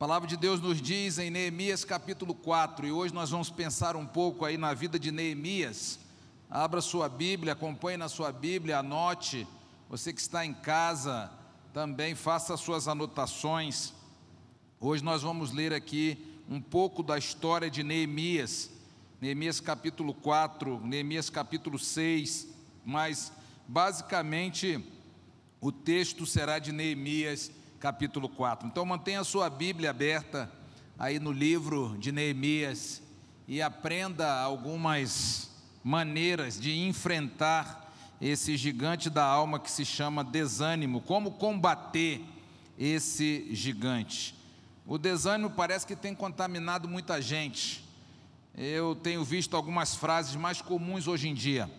palavra de Deus nos diz em Neemias capítulo 4, e hoje nós vamos pensar um pouco aí na vida de Neemias. Abra sua Bíblia, acompanhe na sua Bíblia, anote. Você que está em casa, também faça suas anotações. Hoje nós vamos ler aqui um pouco da história de Neemias. Neemias capítulo 4, Neemias capítulo 6, mas basicamente o texto será de Neemias capítulo 4. Então mantenha a sua Bíblia aberta aí no livro de Neemias e aprenda algumas maneiras de enfrentar esse gigante da alma que se chama desânimo, como combater esse gigante. O desânimo parece que tem contaminado muita gente. Eu tenho visto algumas frases mais comuns hoje em dia.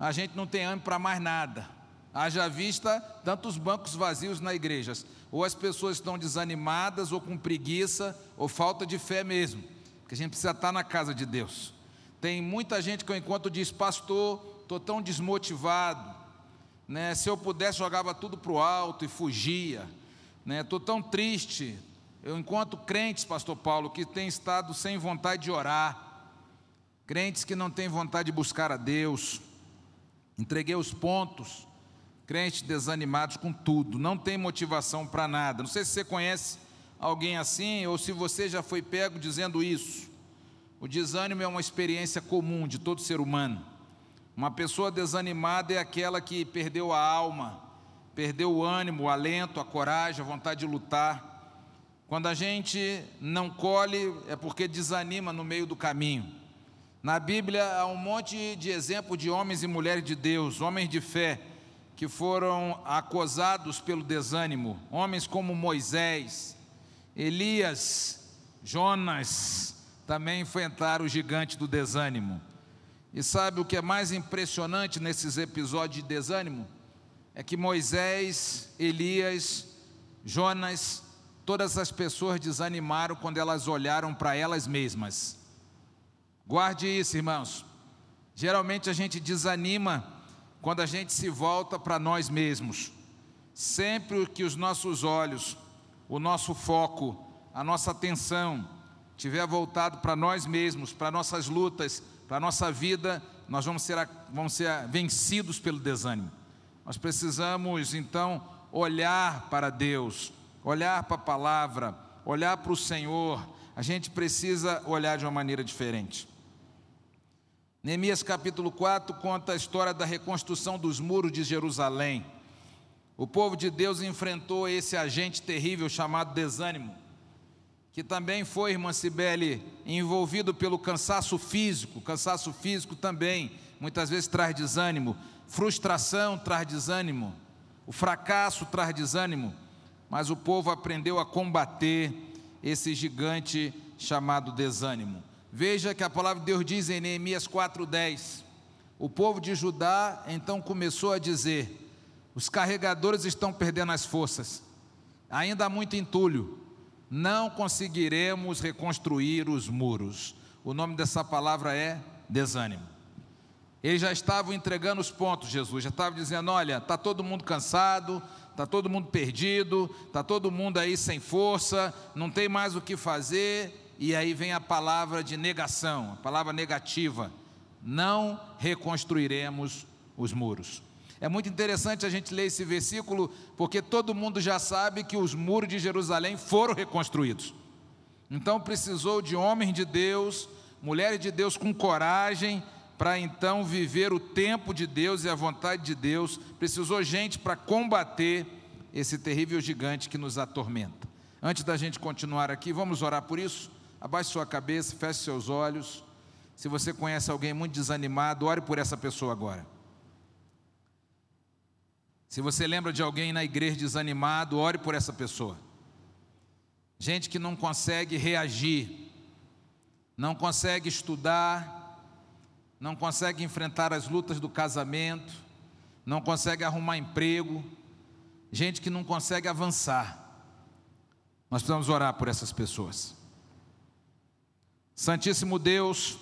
A gente não tem ânimo para mais nada. Haja vista tantos bancos vazios na igreja. Ou as pessoas estão desanimadas, ou com preguiça, ou falta de fé mesmo. Porque a gente precisa estar na casa de Deus. Tem muita gente que eu encontro diz, pastor, estou tão desmotivado. Né? Se eu pudesse, jogava tudo para o alto e fugia. Estou né? tão triste. Eu encontro crentes, pastor Paulo, que têm estado sem vontade de orar. Crentes que não têm vontade de buscar a Deus. Entreguei os pontos crentes desanimados com tudo, não tem motivação para nada. Não sei se você conhece alguém assim ou se você já foi pego dizendo isso. O desânimo é uma experiência comum de todo ser humano. Uma pessoa desanimada é aquela que perdeu a alma, perdeu o ânimo, o alento, a coragem, a vontade de lutar. Quando a gente não colhe, é porque desanima no meio do caminho. Na Bíblia há um monte de exemplo de homens e mulheres de Deus, homens de fé, que foram acosados pelo desânimo, homens como Moisés, Elias, Jonas, também enfrentaram o gigante do desânimo. E sabe o que é mais impressionante nesses episódios de desânimo? É que Moisés, Elias, Jonas, todas as pessoas desanimaram quando elas olharam para elas mesmas. Guarde isso, irmãos. Geralmente a gente desanima quando a gente se volta para nós mesmos. Sempre que os nossos olhos, o nosso foco, a nossa atenção tiver voltado para nós mesmos, para nossas lutas, para nossa vida, nós vamos ser, vamos ser vencidos pelo desânimo. Nós precisamos então olhar para Deus, olhar para a palavra, olhar para o Senhor. A gente precisa olhar de uma maneira diferente. Neemias capítulo 4 conta a história da reconstrução dos muros de Jerusalém. O povo de Deus enfrentou esse agente terrível chamado desânimo, que também foi, irmã Cibele, envolvido pelo cansaço físico. Cansaço físico também muitas vezes traz desânimo, frustração traz desânimo, o fracasso traz desânimo, mas o povo aprendeu a combater esse gigante chamado desânimo. Veja que a palavra de Deus diz em Neemias 4:10. O povo de Judá então começou a dizer: os carregadores estão perdendo as forças, ainda há muito entulho, não conseguiremos reconstruir os muros. O nome dessa palavra é desânimo. Eles já estavam entregando os pontos, Jesus, já estava dizendo: olha, está todo mundo cansado, está todo mundo perdido, está todo mundo aí sem força, não tem mais o que fazer, e aí vem a palavra de negação, a palavra negativa. Não reconstruiremos os muros. É muito interessante a gente ler esse versículo, porque todo mundo já sabe que os muros de Jerusalém foram reconstruídos. Então precisou de homens de Deus, mulheres de Deus com coragem, para então viver o tempo de Deus e a vontade de Deus. Precisou gente para combater esse terrível gigante que nos atormenta. Antes da gente continuar aqui, vamos orar por isso? Abaixe sua cabeça, feche seus olhos. Se você conhece alguém muito desanimado, ore por essa pessoa agora. Se você lembra de alguém na igreja desanimado, ore por essa pessoa. Gente que não consegue reagir, não consegue estudar, não consegue enfrentar as lutas do casamento, não consegue arrumar emprego, gente que não consegue avançar. Nós precisamos orar por essas pessoas. Santíssimo Deus,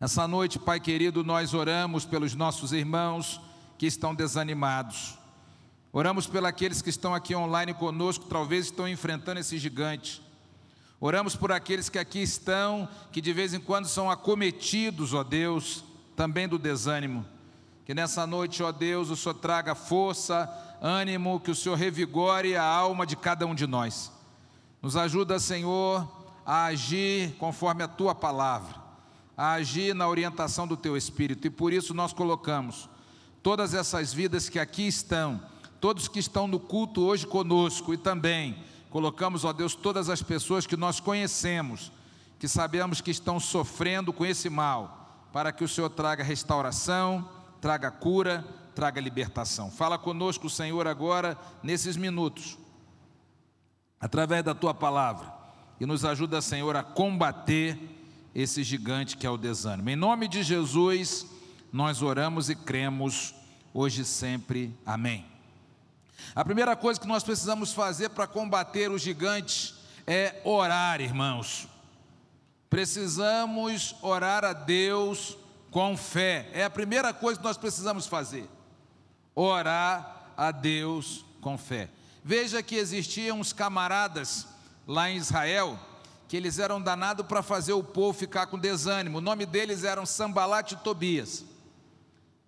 essa noite, Pai querido, nós oramos pelos nossos irmãos que estão desanimados. Oramos pelos que estão aqui online conosco, talvez estão enfrentando esse gigante. Oramos por aqueles que aqui estão, que de vez em quando são acometidos, ó Deus, também do desânimo. Que nessa noite, ó Deus, o Senhor traga força, ânimo, que o Senhor revigore a alma de cada um de nós. Nos ajuda, Senhor, a agir conforme a tua palavra, a agir na orientação do teu espírito, e por isso nós colocamos todas essas vidas que aqui estão, todos que estão no culto hoje conosco e também colocamos, ó Deus, todas as pessoas que nós conhecemos, que sabemos que estão sofrendo com esse mal, para que o Senhor traga restauração, traga cura, traga libertação. Fala conosco, Senhor, agora, nesses minutos, através da tua palavra, e nos ajuda, Senhor, a combater esse gigante que é o desânimo. Em nome de Jesus, nós oramos e cremos, hoje e sempre. Amém. A primeira coisa que nós precisamos fazer para combater o gigante é orar, irmãos. Precisamos orar a Deus com fé. É a primeira coisa que nós precisamos fazer. Orar a Deus com fé. Veja que existiam uns camaradas lá em Israel que eles eram danados para fazer o povo ficar com desânimo. O nome deles eram Sambalat e Tobias.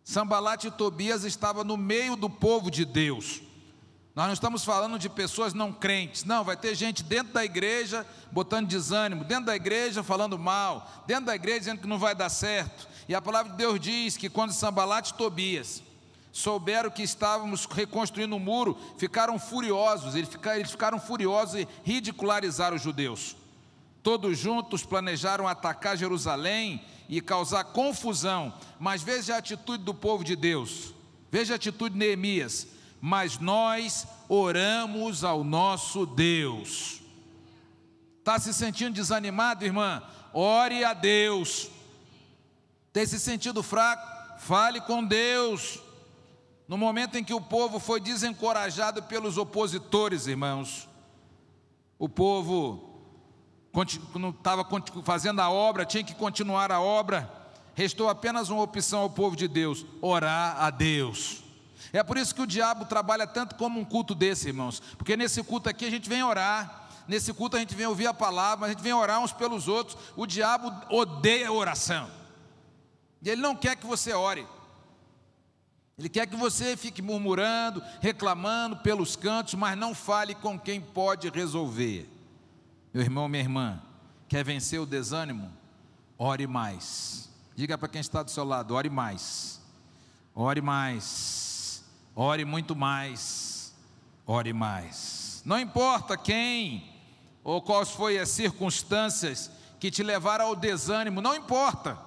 Sambalat e Tobias estavam no meio do povo de Deus. Nós não estamos falando de pessoas não crentes, não, vai ter gente dentro da igreja botando desânimo, dentro da igreja falando mal, dentro da igreja dizendo que não vai dar certo. E a palavra de Deus diz que quando Sambalat e Tobias souberam que estávamos reconstruindo o um muro, ficaram furiosos, eles ficaram, furiosos e ridicularizaram os judeus. Todos juntos planejaram atacar Jerusalém e causar confusão, mas veja a atitude do povo de Deus, veja a atitude de Neemias mas nós oramos ao nosso Deus. Está se sentindo desanimado, irmã? Ore a Deus. Tem se sentido fraco? Fale com Deus. No momento em que o povo foi desencorajado pelos opositores, irmãos, o povo estava fazendo a obra, tinha que continuar a obra, restou apenas uma opção ao povo de Deus: orar a Deus. É por isso que o diabo trabalha tanto como um culto desse, irmãos, porque nesse culto aqui a gente vem orar, nesse culto a gente vem ouvir a palavra, a gente vem orar uns pelos outros. O diabo odeia a oração, e ele não quer que você ore, ele quer que você fique murmurando, reclamando pelos cantos, mas não fale com quem pode resolver. Meu irmão, minha irmã, quer vencer o desânimo? Ore mais. Diga para quem está do seu lado: ore mais. Ore mais ore muito mais, ore mais. Não importa quem ou quais foram as circunstâncias que te levaram ao desânimo, não importa.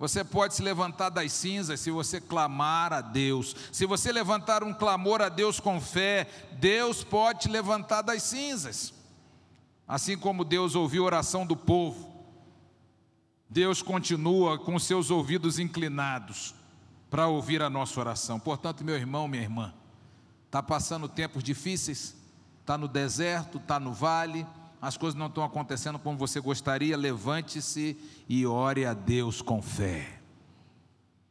Você pode se levantar das cinzas se você clamar a Deus. Se você levantar um clamor a Deus com fé, Deus pode te levantar das cinzas. Assim como Deus ouviu a oração do povo, Deus continua com seus ouvidos inclinados para ouvir a nossa oração. Portanto, meu irmão, minha irmã, está passando tempos difíceis, está no deserto, está no vale, as coisas não estão acontecendo como você gostaria, levante-se e ore a Deus com fé.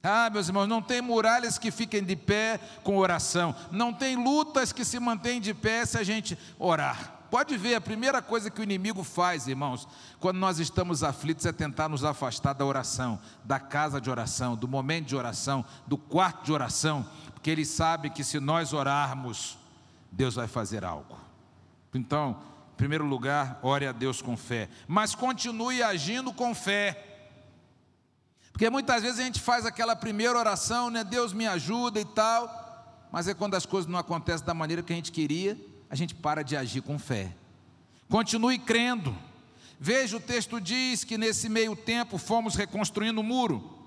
Ah, meus irmãos, não tem muralhas que fiquem de pé com oração, não tem lutas que se mantêm de pé se a gente orar. Pode ver, a primeira coisa que o inimigo faz, irmãos, quando nós estamos aflitos, é tentar nos afastar da oração, da casa de oração, do momento de oração, do quarto de oração, porque ele sabe que se nós orarmos, Deus vai fazer algo. Então, primeiro lugar, ore a Deus com fé, mas continue agindo com fé. Porque muitas vezes a gente faz aquela primeira oração, né? Deus me ajuda e tal, mas é quando as coisas não acontecem da maneira que a gente queria, a gente para de agir com fé. Continue crendo. Veja, o texto diz que nesse meio tempo fomos reconstruindo o muro,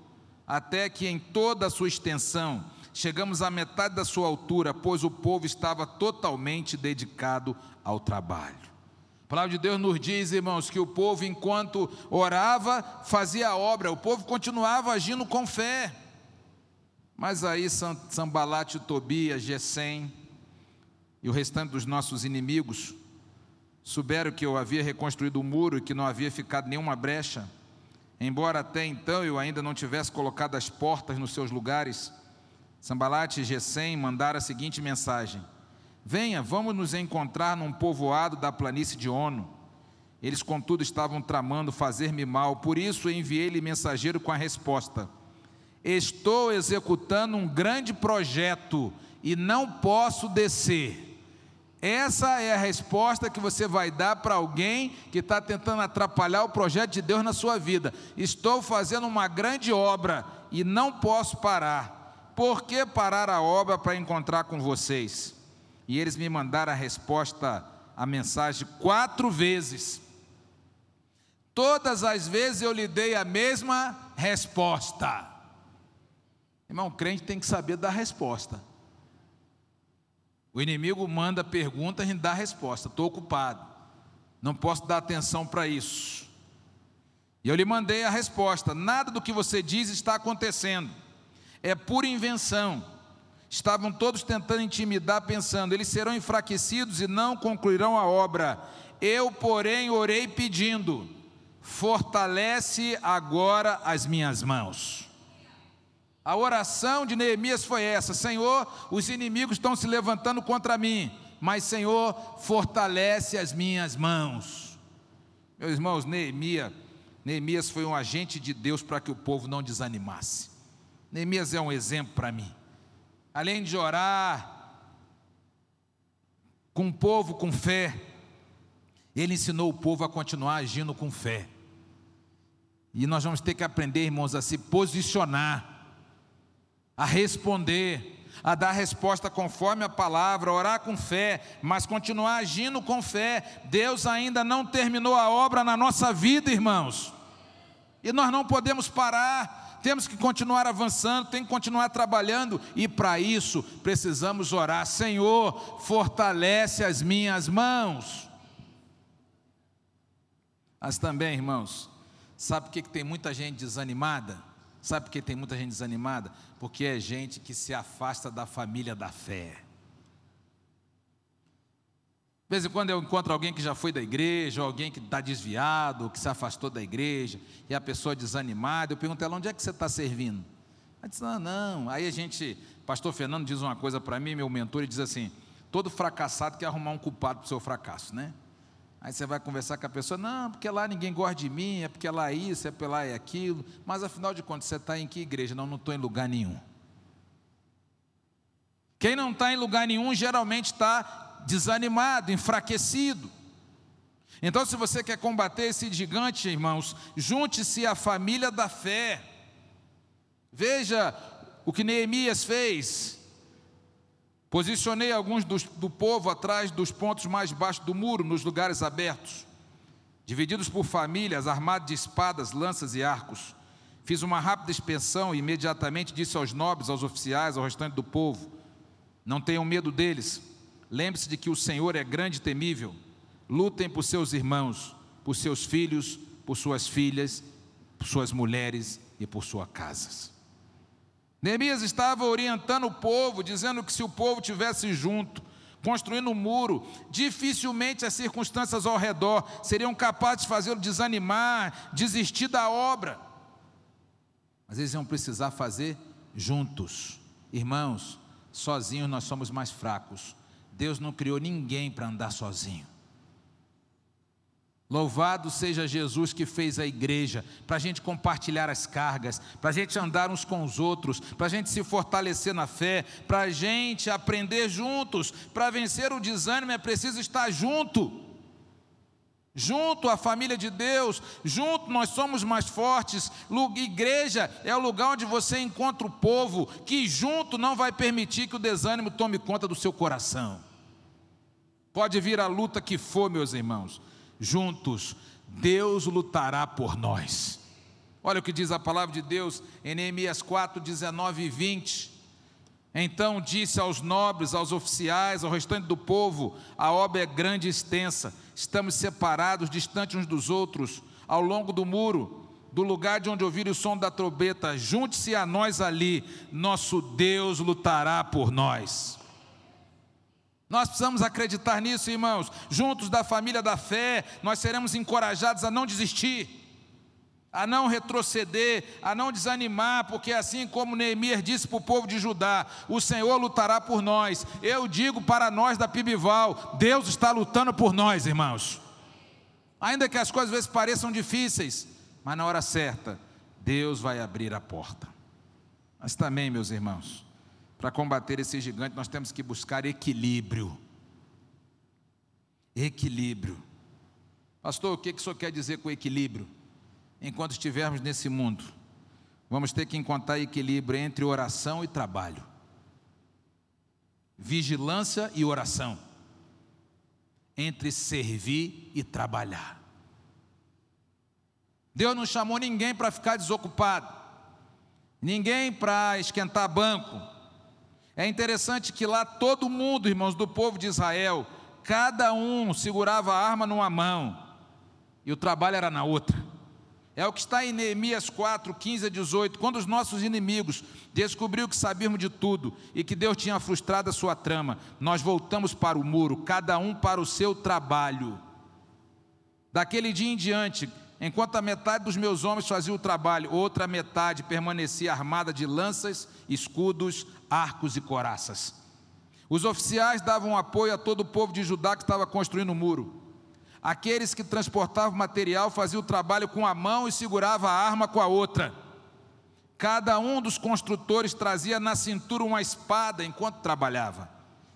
até que em toda a sua extensão chegamos à metade da sua altura, pois o povo estava totalmente dedicado ao trabalho. Palavra de Deus nos diz, irmãos, que o povo, enquanto orava, fazia a obra, o povo continuava agindo com fé. Mas aí Sambalate, Tobias, Gesem, e o restante dos nossos inimigos souberam que eu havia reconstruído o muro e que não havia ficado nenhuma brecha, embora até então eu ainda não tivesse colocado as portas nos seus lugares, Sambalate e Gesem mandaram a seguinte mensagem: Venha, vamos nos encontrar num povoado da planície de Ono. Eles, contudo, estavam tramando fazer-me mal, por isso enviei-lhe mensageiro com a resposta: Estou executando um grande projeto e não posso descer. Essa é a resposta que você vai dar para alguém que está tentando atrapalhar o projeto de Deus na sua vida. Estou fazendo uma grande obra e não posso parar. Por que parar a obra para encontrar com vocês? E eles me mandaram a resposta, a mensagem, quatro vezes. Todas as vezes eu lhe dei a mesma resposta. Irmão, crente tem que saber dar resposta. O inimigo manda pergunta, a gente dá resposta. Estou ocupado, não posso dar atenção para isso. E eu lhe mandei a resposta: nada do que você diz está acontecendo é pura invenção. Estavam todos tentando intimidar, pensando: eles serão enfraquecidos e não concluirão a obra. Eu, porém, orei pedindo: fortalece agora as minhas mãos. A oração de Neemias foi essa: Senhor, os inimigos estão se levantando contra mim, mas Senhor, fortalece as minhas mãos. Meus irmãos, Neemias, Neemias foi um agente de Deus para que o povo não desanimasse. Neemias é um exemplo para mim. Além de orar com o povo com fé, ele ensinou o povo a continuar agindo com fé. E nós vamos ter que aprender, irmãos, a se posicionar, a responder, a dar resposta conforme a palavra, orar com fé, mas continuar agindo com fé. Deus ainda não terminou a obra na nossa vida, irmãos. E nós não podemos parar temos que continuar avançando, tem que continuar trabalhando, e para isso precisamos orar: Senhor, fortalece as minhas mãos. Mas também, irmãos, sabe por que tem muita gente desanimada? Sabe por que tem muita gente desanimada? Porque é gente que se afasta da família da fé. De vez em quando eu encontro alguém que já foi da igreja, ou alguém que está desviado, que se afastou da igreja, e a pessoa desanimada, eu pergunto ela, onde é que você está servindo? Ela diz, ah, não. Aí a gente, pastor Fernando diz uma coisa para mim, meu mentor, ele diz assim, todo fracassado quer arrumar um culpado para o seu fracasso, né? Aí você vai conversar com a pessoa, não, porque lá ninguém gosta de mim, é porque lá é isso, é porque lá é aquilo, mas afinal de contas, você está em que igreja? Não, não estou em lugar nenhum. Quem não está em lugar nenhum geralmente está desanimado, enfraquecido. Então, se você quer combater esse gigante, irmãos, junte-se à família da fé. Veja o que Neemias fez. Posicionei alguns dos, do povo atrás dos pontos mais baixos do muro, nos lugares abertos, divididos por famílias, armados de espadas, lanças e arcos. Fiz uma rápida expensão e imediatamente disse aos nobres, aos oficiais, ao restante do povo: Não tenham medo deles Lembre-se de que o Senhor é grande e temível. Lutem por seus irmãos, por seus filhos, por suas filhas, por suas mulheres e por suas casas. Neemias estava orientando o povo, dizendo que se o povo tivesse junto, construindo um muro, dificilmente as circunstâncias ao redor seriam capazes de fazê-lo desanimar, desistir da obra. Mas eles iam precisar fazer juntos. Irmãos, sozinhos nós somos mais fracos, Deus não criou ninguém para andar sozinho. Louvado seja Jesus que fez a igreja, para a gente compartilhar as cargas, para a gente andar uns com os outros, para a gente se fortalecer na fé, para a gente aprender juntos. Para vencer o desânimo é preciso estar junto, junto à família de Deus, junto nós somos mais fortes. Igreja é o lugar onde você encontra o povo, que junto não vai permitir que o desânimo tome conta do seu coração. Pode vir a luta que for, meus irmãos, juntos, Deus lutará por nós. Olha o que diz a palavra de Deus em Neemias 4, 19 e 20. Então disse aos nobres, aos oficiais, ao restante do povo: a obra é grande e extensa, estamos separados, distantes uns dos outros, ao longo do muro, do lugar de onde ouvir o som da trombeta, junte-se a nós ali, nosso Deus lutará por nós. Nós precisamos acreditar nisso, irmãos. Juntos da família da fé, nós seremos encorajados a não desistir. A não retroceder, a não desanimar, porque assim como Neemias disse para o povo de Judá, o Senhor lutará por nós. Eu digo para nós da Pibival, Deus está lutando por nós, irmãos. Ainda que as coisas às vezes pareçam difíceis, mas na hora certa, Deus vai abrir a porta. Mas também, meus irmãos, para combater esse gigante, nós temos que buscar equilíbrio. Equilíbrio. Pastor, o que, que o senhor quer dizer com equilíbrio? Enquanto estivermos nesse mundo, vamos ter que encontrar equilíbrio entre oração e trabalho, vigilância e oração, entre servir e trabalhar. Deus não chamou ninguém para ficar desocupado, ninguém para esquentar banco. É interessante que lá todo mundo, irmãos do povo de Israel, cada um segurava a arma numa mão e o trabalho era na outra. É o que está em Neemias 4, 15 a 18. Quando os nossos inimigos descobriram que sabíamos de tudo e que Deus tinha frustrado a sua trama, nós voltamos para o muro, cada um para o seu trabalho. Daquele dia em diante, enquanto a metade dos meus homens fazia o trabalho, outra metade permanecia armada de lanças, escudos, arcos e coraças. Os oficiais davam apoio a todo o povo de Judá que estava construindo o muro. Aqueles que transportavam material faziam o trabalho com a mão e segurava a arma com a outra. Cada um dos construtores trazia na cintura uma espada enquanto trabalhava.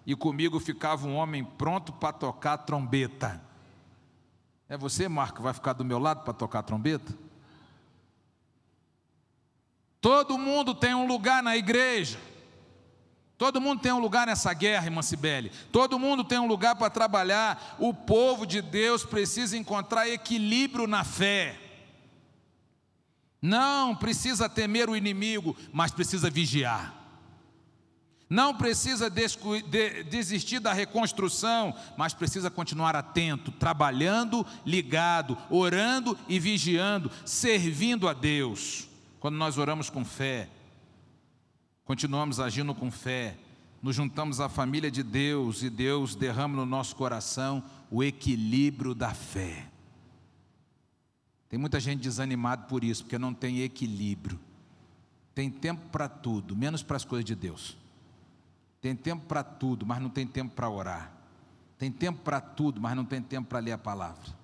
E comigo ficava um homem pronto para tocar trombeta. É você, Marco, vai ficar do meu lado para tocar trombeta? Todo mundo tem um lugar na igreja. Todo mundo tem um lugar nessa guerra, irmã Cibele. Todo mundo tem um lugar para trabalhar. O povo de Deus precisa encontrar equilíbrio na fé. Não precisa temer o inimigo, mas precisa vigiar. Não precisa desistir da reconstrução, mas precisa continuar atento, trabalhando, ligado, orando e vigiando, servindo a Deus. Quando nós oramos com fé, continuamos agindo com fé, nos juntamos à família de Deus e Deus derrama no nosso coração o equilíbrio da fé. Tem muita gente desanimada por isso, porque não tem equilíbrio. Tem tempo para tudo, menos para as coisas de Deus. Tem tempo para tudo, mas não tem tempo para orar. Tem tempo para tudo, mas não tem tempo para ler a palavra.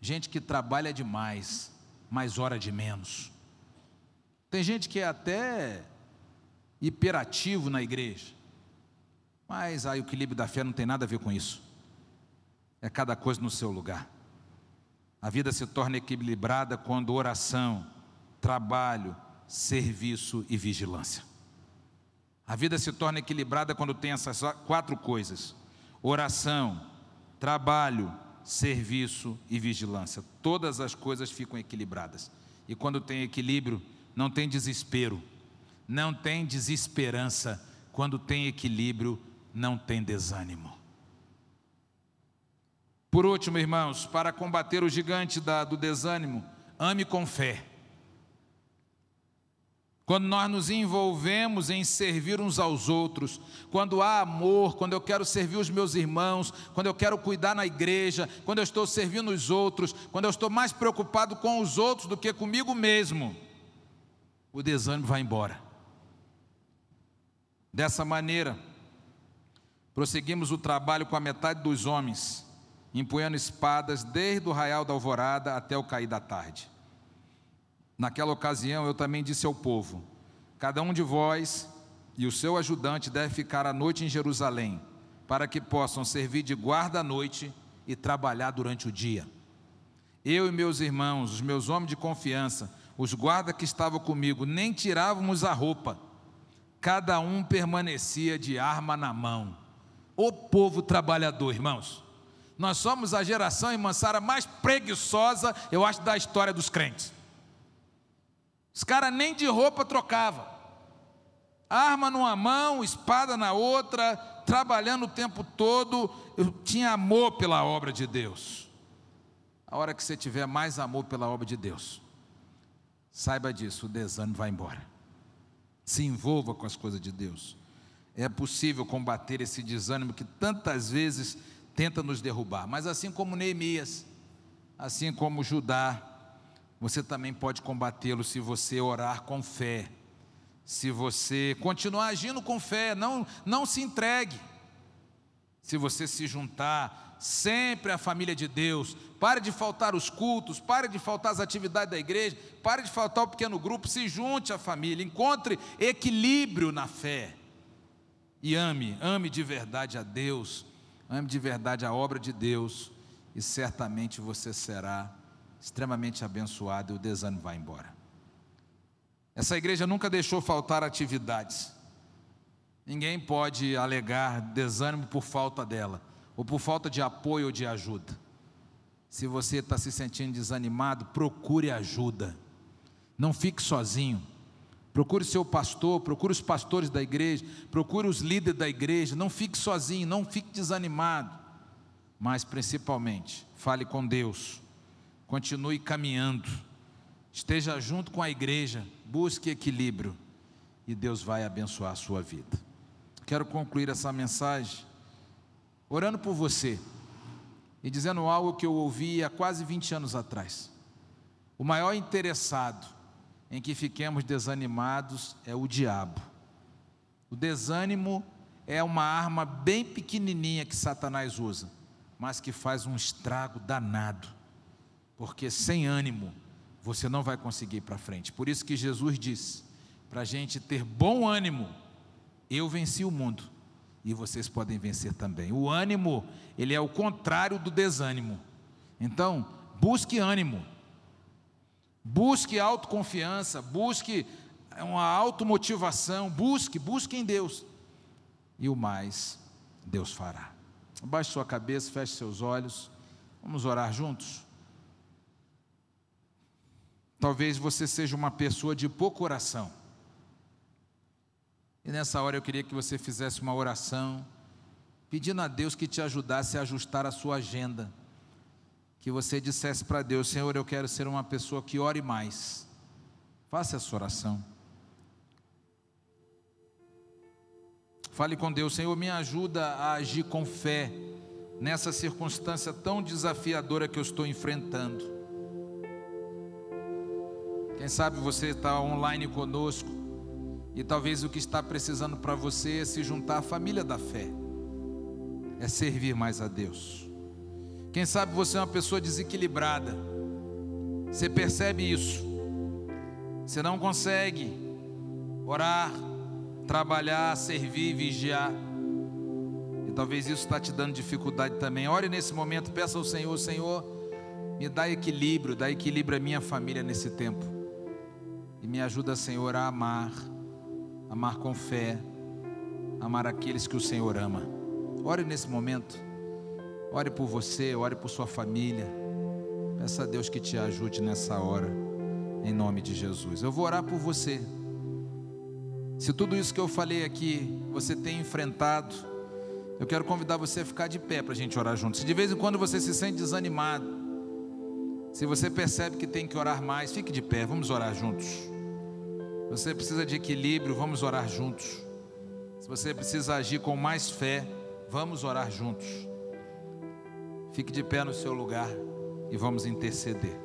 Gente que trabalha demais, mas ora de menos. Tem gente que é até hiperativo na igreja. Mas aí o equilíbrio da fé não tem nada a ver com isso. É cada coisa no seu lugar. A vida se torna equilibrada quando oração, trabalho, serviço e vigilância. A vida se torna equilibrada quando tem essas quatro coisas: oração, trabalho, serviço e vigilância. Todas as coisas ficam equilibradas. E quando tem equilíbrio, não tem desespero não tem desesperança, quando tem equilíbrio, não tem desânimo. Por último, irmãos, para combater o gigante da, do desânimo, ame com fé. Quando nós nos envolvemos em servir uns aos outros, quando há amor, quando eu quero servir os meus irmãos, quando eu quero cuidar na igreja, quando eu estou servindo os outros, quando eu estou mais preocupado com os outros do que comigo mesmo, o desânimo vai embora. Dessa maneira, prosseguimos o trabalho com a metade dos homens, empunhando espadas desde o raial da alvorada até o cair da tarde. Naquela ocasião, eu também disse ao povo: Cada um de vós e o seu ajudante deve ficar a noite em Jerusalém, para que possam servir de guarda à noite e trabalhar durante o dia. Eu e meus irmãos, os meus homens de confiança, os guardas que estavam comigo, nem tirávamos a roupa cada um permanecia de arma na mão. O povo trabalhador, irmãos. Nós somos a geração em Mansara mais preguiçosa, eu acho, da história dos crentes. Os caras nem de roupa trocavam. Arma numa mão, espada na outra, trabalhando o tempo todo. Eu tinha amor pela obra de Deus. A hora que você tiver mais amor pela obra de Deus, saiba disso, o desânimo vai embora se envolva com as coisas de Deus. É possível combater esse desânimo que tantas vezes tenta nos derrubar, mas assim como Neemias, assim como Judá, você também pode combatê-lo se você orar com fé. Se você continuar agindo com fé, não, não se entregue. Se você se juntar sempre à família de Deus, pare de faltar os cultos, pare de faltar as atividades da igreja, pare de faltar o pequeno grupo, se junte à família, encontre equilíbrio na fé. E ame, ame de verdade a Deus, ame de verdade a obra de Deus, e certamente você será extremamente abençoado e o desânimo vai embora. Essa igreja nunca deixou faltar atividades. Ninguém pode alegar desânimo por falta dela, ou por falta de apoio ou de ajuda. Se você está se sentindo desanimado, procure ajuda. Não fique sozinho. Procure seu pastor, procure os pastores da igreja, procure os líderes da igreja. Não fique sozinho, não fique desanimado. Mas principalmente, fale com Deus. Continue caminhando. Esteja junto com a igreja, busque equilíbrio e Deus vai abençoar a sua vida. Quero concluir essa mensagem orando por você e dizendo algo que eu ouvi há quase 20 anos atrás. O maior interessado em que fiquemos desanimados é o diabo. O desânimo é uma arma bem pequenininha que Satanás usa, mas que faz um estrago danado, porque sem ânimo você não vai conseguir ir para frente. Por isso que Jesus disse: para a gente ter bom ânimo, eu venci o mundo e vocês podem vencer também. O ânimo, ele é o contrário do desânimo. Então, busque ânimo, busque autoconfiança, busque uma automotivação, busque, busque em Deus. E o mais, Deus fará. Abaixe sua cabeça, feche seus olhos. Vamos orar juntos? Talvez você seja uma pessoa de pouco oração. E nessa hora eu queria que você fizesse uma oração, pedindo a Deus que te ajudasse a ajustar a sua agenda. Que você dissesse para Deus: Senhor, eu quero ser uma pessoa que ore mais. Faça essa oração. Fale com Deus, Senhor, me ajuda a agir com fé nessa circunstância tão desafiadora que eu estou enfrentando. Quem sabe você está online conosco e talvez o que está precisando para você é se juntar à família da fé, é servir mais a Deus. Quem sabe você é uma pessoa desequilibrada, você percebe isso, você não consegue orar, trabalhar, servir, vigiar, e talvez isso está te dando dificuldade também. Ore nesse momento, peça ao Senhor: Senhor, me dá equilíbrio, dá equilíbrio à minha família nesse tempo. E me ajuda, Senhor, a amar, amar com fé, amar aqueles que o Senhor ama. Ore nesse momento. Ore por você, ore por sua família. Peça a Deus que te ajude nessa hora, em nome de Jesus. Eu vou orar por você. Se tudo isso que eu falei aqui você tem enfrentado, eu quero convidar você a ficar de pé para a gente orar juntos. Se de vez em quando você se sente desanimado, se você percebe que tem que orar mais, fique de pé, vamos orar juntos. Você precisa de equilíbrio, vamos orar juntos. Se você precisa agir com mais fé, vamos orar juntos. Fique de pé no seu lugar e vamos interceder.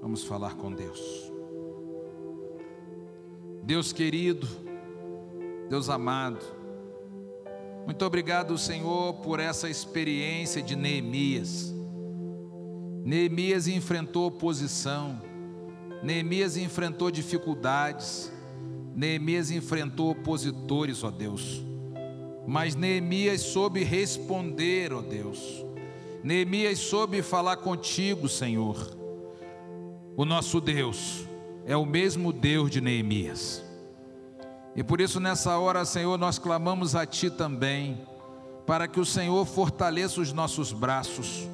Vamos falar com Deus. Deus querido, Deus amado, muito obrigado, Senhor, por essa experiência de Neemias. Neemias enfrentou oposição Neemias enfrentou dificuldades, Neemias enfrentou opositores, ó Deus. Mas Neemias soube responder, ó Deus. Neemias soube falar contigo, Senhor. O nosso Deus é o mesmo Deus de Neemias. E por isso, nessa hora, Senhor, nós clamamos a Ti também, para que o Senhor fortaleça os nossos braços,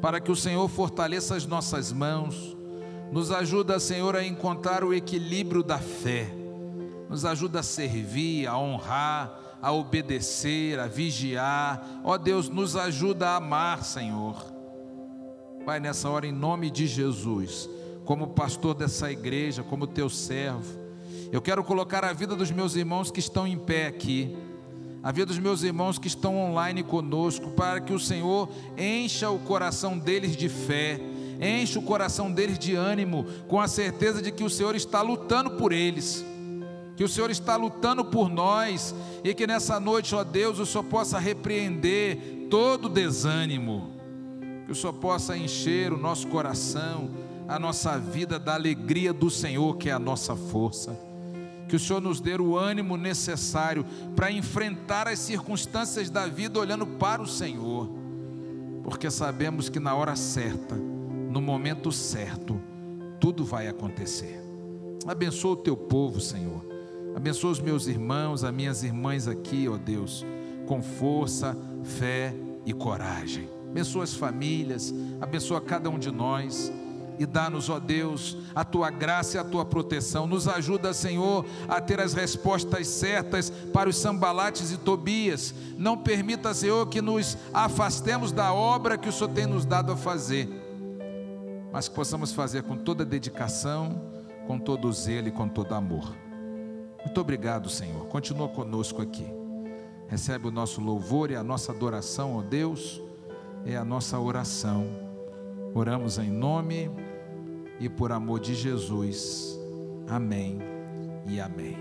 para que o Senhor fortaleça as nossas mãos, nos ajuda, Senhor, a encontrar o equilíbrio da fé. Nos ajuda a servir, a honrar, a obedecer, a vigiar. Ó Deus, nos ajuda a amar, Senhor. Pai, nessa hora, em nome de Jesus, como pastor dessa igreja, como teu servo, eu quero colocar a vida dos meus irmãos que estão em pé aqui, a vida dos meus irmãos que estão online conosco, para que o Senhor encha o coração deles de fé Enche o coração deles de ânimo, com a certeza de que o Senhor está lutando por eles, que o Senhor está lutando por nós, e que nessa noite, ó Deus, o Senhor possa repreender todo desânimo, que o Senhor possa encher o nosso coração, a nossa vida da alegria do Senhor, que é a nossa força. Que o Senhor nos dê o ânimo necessário para enfrentar as circunstâncias da vida olhando para o Senhor, porque sabemos que na hora certa, no momento certo, tudo vai acontecer. Abençoa o teu povo, Senhor. Abençoa os meus irmãos, as minhas irmãs aqui, ó Deus, com força, fé e coragem. Abençoa as famílias, abençoa cada um de nós e dá-nos, ó Deus, a tua graça e a tua proteção. Nos ajuda, Senhor, a ter as respostas certas para os sambalates e Tobias. Não permita, Senhor, que nos afastemos da obra que o Senhor tem nos dado a fazer, mas que possamos fazer com toda dedicação, com todo zelo e com todo amor. Muito obrigado, Senhor. Continua conosco aqui. Recebe o nosso louvor e a nossa adoração, ó Deus, é a nossa oração. Oramos em nome e por amor de Jesus. Amém e amém.